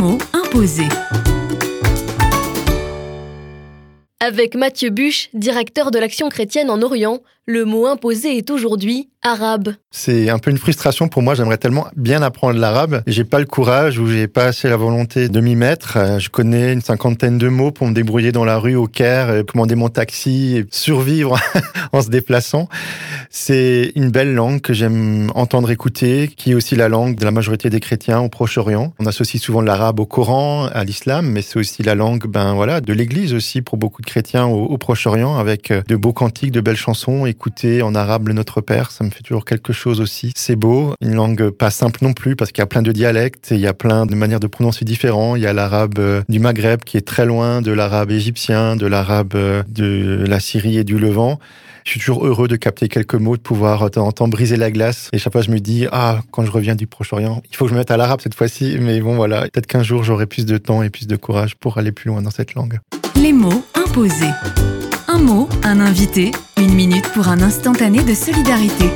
mots imposés. Avec Mathieu Buche, directeur de l'Action chrétienne en Orient, le mot imposé est aujourd'hui arabe. C'est un peu une frustration pour moi. J'aimerais tellement bien apprendre l'arabe. J'ai pas le courage ou j'ai pas assez la volonté de m'y mettre. Euh, je connais une cinquantaine de mots pour me débrouiller dans la rue au Caire, euh, commander mon taxi et survivre en se déplaçant. C'est une belle langue que j'aime entendre écouter, qui est aussi la langue de la majorité des chrétiens au Proche-Orient. On associe souvent l'arabe au Coran, à l'islam, mais c'est aussi la langue, ben voilà, de l'Église aussi pour beaucoup de chrétiens au, Proche-Orient, avec euh, de beaux cantiques, de belles chansons écouter en arabe le Notre Père. Ça me fait toujours quelque chose aussi. C'est beau, une langue pas simple non plus parce qu'il y a plein de dialectes et il y a plein de manières de prononcer différents. Il y a l'arabe euh, du Maghreb qui est très loin de l'arabe égyptien, de l'arabe euh, de la Syrie et du Levant. Je suis toujours heureux de capter quelques mots, de pouvoir de en temps briser la glace. Et chaque fois, je me dis, ah, quand je reviens du Proche-Orient, il faut que je me mette à l'arabe cette fois-ci. Mais bon, voilà, peut-être qu'un jour, j'aurai plus de temps et plus de courage pour aller plus loin dans cette langue. Les mots imposés. Un mot, un invité, une minute pour un instantané de solidarité.